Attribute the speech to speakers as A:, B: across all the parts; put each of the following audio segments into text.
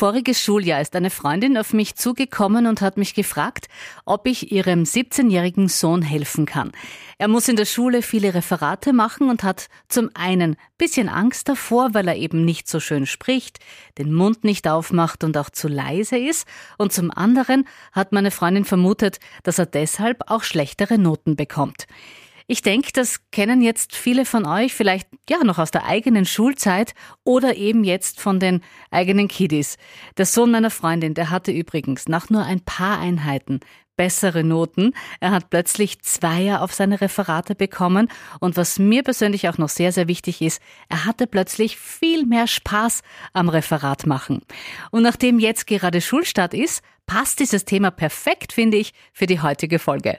A: voriges Schuljahr ist eine Freundin auf mich zugekommen und hat mich gefragt, ob ich ihrem 17-jährigen Sohn helfen kann. Er muss in der Schule viele Referate machen und hat zum einen bisschen Angst davor, weil er eben nicht so schön spricht, den Mund nicht aufmacht und auch zu leise ist, und zum anderen hat meine Freundin vermutet, dass er deshalb auch schlechtere Noten bekommt. Ich denke, das kennen jetzt viele von euch vielleicht ja noch aus der eigenen Schulzeit oder eben jetzt von den eigenen Kiddies. Der Sohn meiner Freundin, der hatte übrigens nach nur ein paar Einheiten bessere Noten. Er hat plötzlich Zweier auf seine Referate bekommen und was mir persönlich auch noch sehr, sehr wichtig ist, er hatte plötzlich viel mehr Spaß am Referat machen. Und nachdem jetzt gerade Schulstart ist, passt dieses Thema perfekt, finde ich, für die heutige Folge.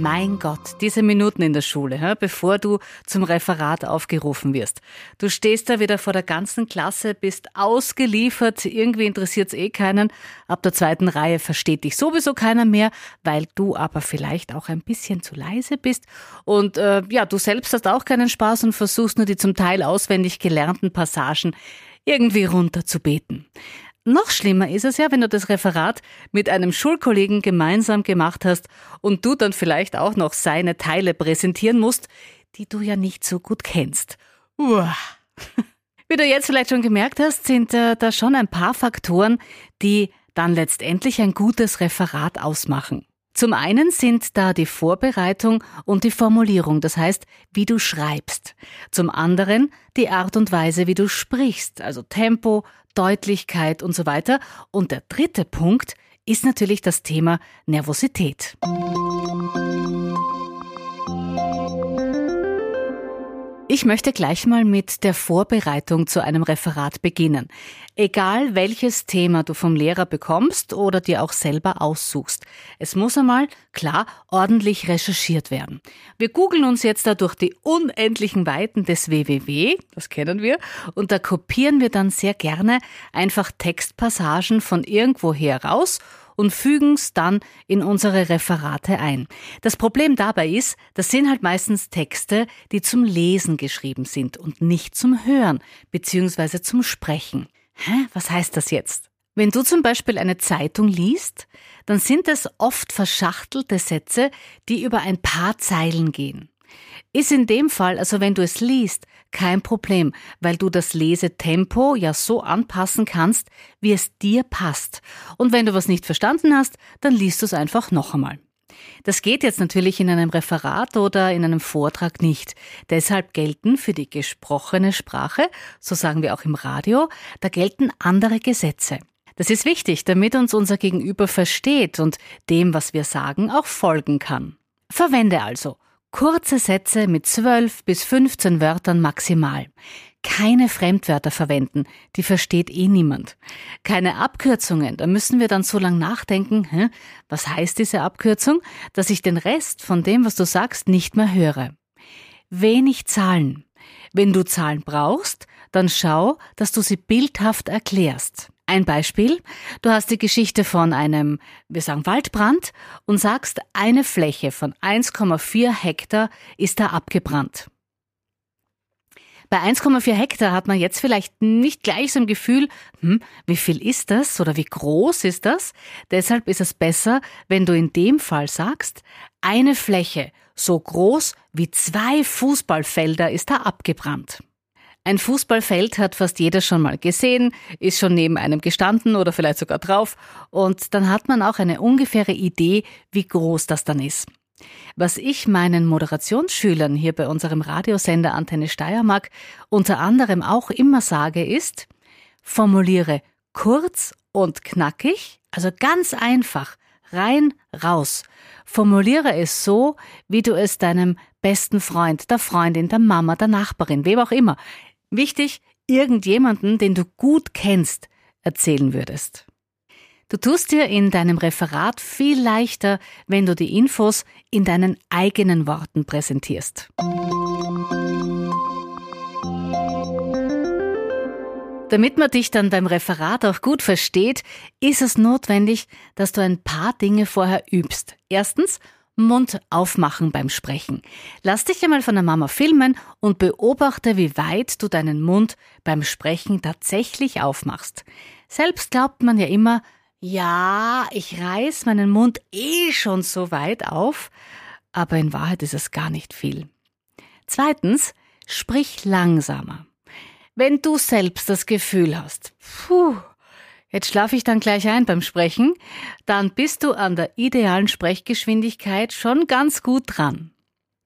A: Mein Gott, diese Minuten in der Schule, bevor du zum Referat aufgerufen wirst. Du stehst da wieder vor der ganzen Klasse, bist ausgeliefert, irgendwie interessiert es eh keinen. Ab der zweiten Reihe versteht dich sowieso keiner mehr, weil du aber vielleicht auch ein bisschen zu leise bist. Und äh, ja, du selbst hast auch keinen Spaß und versuchst nur die zum Teil auswendig gelernten Passagen irgendwie runterzubeten. Noch schlimmer ist es ja, wenn du das Referat mit einem Schulkollegen gemeinsam gemacht hast und du dann vielleicht auch noch seine Teile präsentieren musst, die du ja nicht so gut kennst. Uah. Wie du jetzt vielleicht schon gemerkt hast, sind äh, da schon ein paar Faktoren, die dann letztendlich ein gutes Referat ausmachen. Zum einen sind da die Vorbereitung und die Formulierung, das heißt, wie du schreibst. Zum anderen die Art und Weise, wie du sprichst, also Tempo, Deutlichkeit und so weiter. Und der dritte Punkt ist natürlich das Thema Nervosität. Ich möchte gleich mal mit der Vorbereitung zu einem Referat beginnen. Egal welches Thema du vom Lehrer bekommst oder dir auch selber aussuchst. Es muss einmal, klar, ordentlich recherchiert werden. Wir googeln uns jetzt da durch die unendlichen Weiten des WWW, das kennen wir, und da kopieren wir dann sehr gerne einfach Textpassagen von irgendwoher raus und fügen es dann in unsere Referate ein. Das Problem dabei ist, das sind halt meistens Texte, die zum Lesen geschrieben sind und nicht zum Hören bzw. zum Sprechen. Hä? Was heißt das jetzt? Wenn du zum Beispiel eine Zeitung liest, dann sind es oft verschachtelte Sätze, die über ein paar Zeilen gehen. Ist in dem Fall, also wenn du es liest, kein Problem, weil du das Lesetempo ja so anpassen kannst, wie es dir passt. Und wenn du was nicht verstanden hast, dann liest du es einfach noch einmal. Das geht jetzt natürlich in einem Referat oder in einem Vortrag nicht. Deshalb gelten für die gesprochene Sprache, so sagen wir auch im Radio, da gelten andere Gesetze. Das ist wichtig, damit uns unser Gegenüber versteht und dem, was wir sagen, auch folgen kann. Verwende also Kurze Sätze mit 12 bis 15 Wörtern maximal. Keine Fremdwörter verwenden, die versteht eh niemand. Keine Abkürzungen, da müssen wir dann so lang nachdenken, hä? was heißt diese Abkürzung, dass ich den Rest von dem, was du sagst, nicht mehr höre. Wenig Zahlen. Wenn du Zahlen brauchst, dann schau, dass du sie bildhaft erklärst. Ein Beispiel. Du hast die Geschichte von einem, wir sagen Waldbrand und sagst, eine Fläche von 1,4 Hektar ist da abgebrannt. Bei 1,4 Hektar hat man jetzt vielleicht nicht gleich so ein Gefühl, hm, wie viel ist das oder wie groß ist das? Deshalb ist es besser, wenn du in dem Fall sagst, eine Fläche so groß wie zwei Fußballfelder ist da abgebrannt. Ein Fußballfeld hat fast jeder schon mal gesehen, ist schon neben einem gestanden oder vielleicht sogar drauf und dann hat man auch eine ungefähre Idee, wie groß das dann ist. Was ich meinen Moderationsschülern hier bei unserem Radiosender Antenne Steiermark unter anderem auch immer sage, ist, formuliere kurz und knackig, also ganz einfach, rein, raus. Formuliere es so, wie du es deinem besten Freund, der Freundin, der Mama, der Nachbarin, wem auch immer, Wichtig, irgendjemanden, den du gut kennst, erzählen würdest. Du tust dir in deinem Referat viel leichter, wenn du die Infos in deinen eigenen Worten präsentierst. Damit man dich dann beim Referat auch gut versteht, ist es notwendig, dass du ein paar Dinge vorher übst. Erstens, Mund aufmachen beim Sprechen. Lass dich einmal von der Mama filmen und beobachte, wie weit du deinen Mund beim Sprechen tatsächlich aufmachst. Selbst glaubt man ja immer, ja, ich reiß meinen Mund eh schon so weit auf, aber in Wahrheit ist es gar nicht viel. Zweitens, sprich langsamer. Wenn du selbst das Gefühl hast, puh, jetzt schlafe ich dann gleich ein beim Sprechen, dann bist du an der idealen Sprechgeschwindigkeit schon ganz gut dran.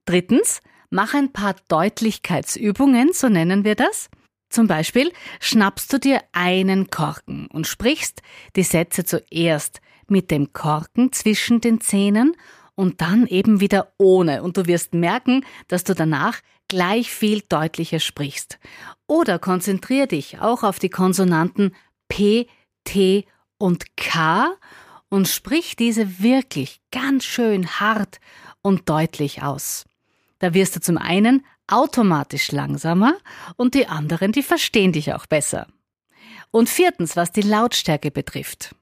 A: Drittens, mach ein paar Deutlichkeitsübungen, so nennen wir das. Zum Beispiel schnappst du dir einen Korken und sprichst die Sätze zuerst mit dem Korken zwischen den Zähnen und dann eben wieder ohne. Und du wirst merken, dass du danach gleich viel deutlicher sprichst. Oder konzentrier dich auch auf die Konsonanten P, T und K und sprich diese wirklich ganz schön hart und deutlich aus. Da wirst du zum einen automatisch langsamer und die anderen, die verstehen dich auch besser. Und viertens, was die Lautstärke betrifft.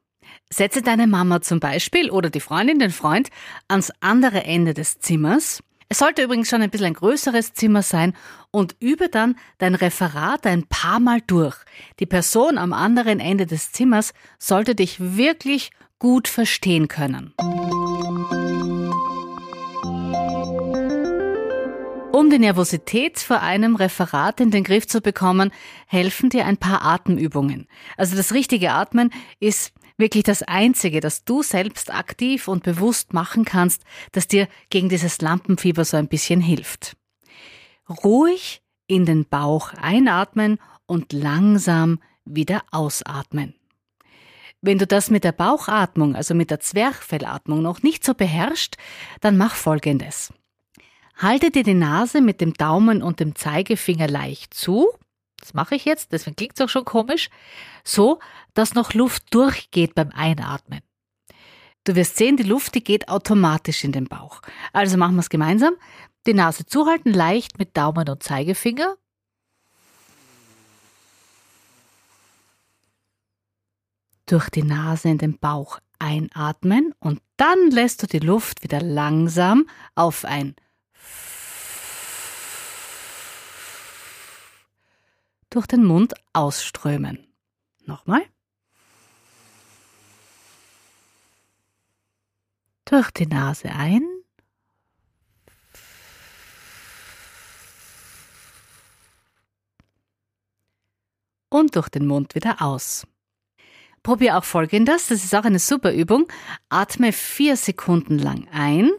A: Setze deine Mama zum Beispiel oder die Freundin, den Freund ans andere Ende des Zimmers. Es sollte übrigens schon ein bisschen ein größeres Zimmer sein und übe dann dein Referat ein paar Mal durch. Die Person am anderen Ende des Zimmers sollte dich wirklich gut verstehen können. Um die Nervosität vor einem Referat in den Griff zu bekommen, helfen dir ein paar Atemübungen. Also das richtige Atmen ist wirklich das Einzige, das du selbst aktiv und bewusst machen kannst, das dir gegen dieses Lampenfieber so ein bisschen hilft. Ruhig in den Bauch einatmen und langsam wieder ausatmen. Wenn du das mit der Bauchatmung, also mit der Zwerchfellatmung noch nicht so beherrschst, dann mach Folgendes. Halte dir die Nase mit dem Daumen und dem Zeigefinger leicht zu. Das mache ich jetzt, deswegen klingt es auch schon komisch. So, dass noch Luft durchgeht beim Einatmen. Du wirst sehen, die Luft, die geht automatisch in den Bauch. Also machen wir es gemeinsam. Die Nase zuhalten, leicht mit Daumen und Zeigefinger. Durch die Nase in den Bauch einatmen und dann lässt du die Luft wieder langsam auf ein durch den Mund ausströmen. Nochmal. Durch die Nase ein. Und durch den Mund wieder aus. Probier auch folgendes, das ist auch eine super Übung. Atme vier Sekunden lang ein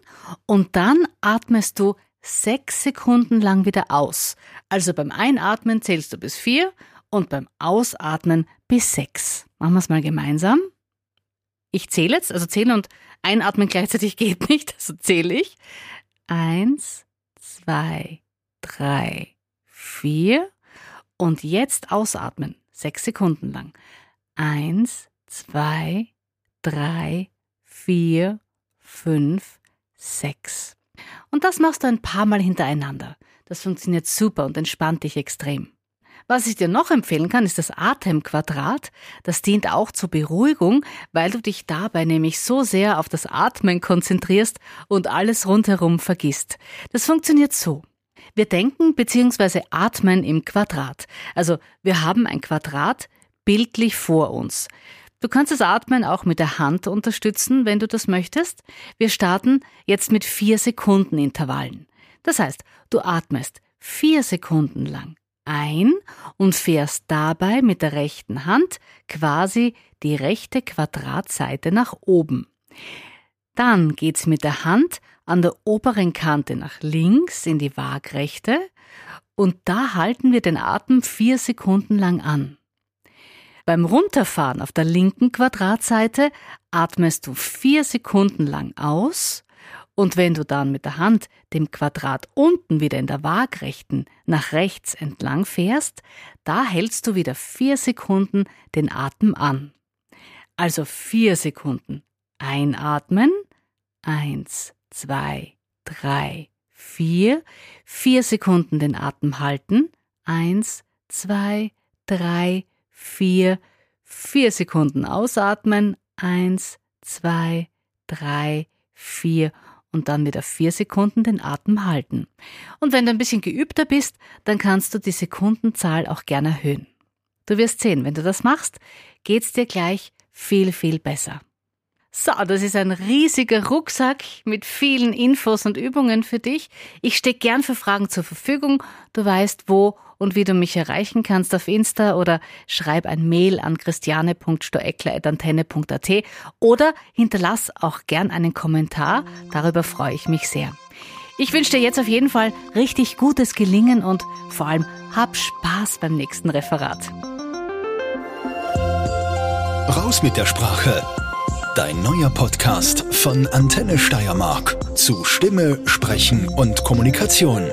A: und dann atmest du sechs Sekunden lang wieder aus. Also beim Einatmen zählst du bis vier und beim Ausatmen bis sechs. Machen wir es mal gemeinsam. Ich zähle jetzt, also zählen und einatmen gleichzeitig geht nicht, also zähle ich. Eins, zwei, drei, vier und jetzt ausatmen. Sechs Sekunden lang. Eins, zwei, drei, vier, fünf, sechs. Und das machst du ein paar Mal hintereinander. Das funktioniert super und entspannt dich extrem. Was ich dir noch empfehlen kann, ist das Atemquadrat. Das dient auch zur Beruhigung, weil du dich dabei nämlich so sehr auf das Atmen konzentrierst und alles rundherum vergisst. Das funktioniert so. Wir denken bzw. atmen im Quadrat. Also wir haben ein Quadrat bildlich vor uns. Du kannst das Atmen auch mit der Hand unterstützen, wenn du das möchtest. Wir starten jetzt mit vier Sekunden Intervallen. Das heißt, du atmest vier Sekunden lang ein und fährst dabei mit der rechten Hand quasi die rechte Quadratseite nach oben. Dann geht's mit der Hand an der oberen Kante nach links in die Waagrechte und da halten wir den Atem vier Sekunden lang an. Beim Runterfahren auf der linken Quadratseite atmest du vier Sekunden lang aus und wenn du dann mit der Hand dem Quadrat unten wieder in der Waagrechten nach rechts entlang fährst, da hältst du wieder vier Sekunden den Atem an. Also vier Sekunden. Einatmen, eins, zwei, drei, vier, vier Sekunden den Atem halten, eins, zwei, drei, vier, vier Sekunden ausatmen. Eins, zwei, drei, vier und dann wieder vier Sekunden den Atem halten. Und wenn du ein bisschen geübter bist, dann kannst du die Sekundenzahl auch gerne erhöhen. Du wirst sehen, wenn du das machst, geht's dir gleich viel, viel besser. So, das ist ein riesiger Rucksack mit vielen Infos und Übungen für dich. Ich stehe gern für Fragen zur Verfügung. Du weißt, wo und wie du mich erreichen kannst auf Insta oder schreib ein Mail an christiane.stoeckler.antenne.at oder hinterlass auch gern einen Kommentar. Darüber freue ich mich sehr. Ich wünsche dir jetzt auf jeden Fall richtig gutes Gelingen und vor allem hab Spaß beim nächsten Referat.
B: Raus mit der Sprache. Dein neuer Podcast von Antenne Steiermark zu Stimme, Sprechen und Kommunikation.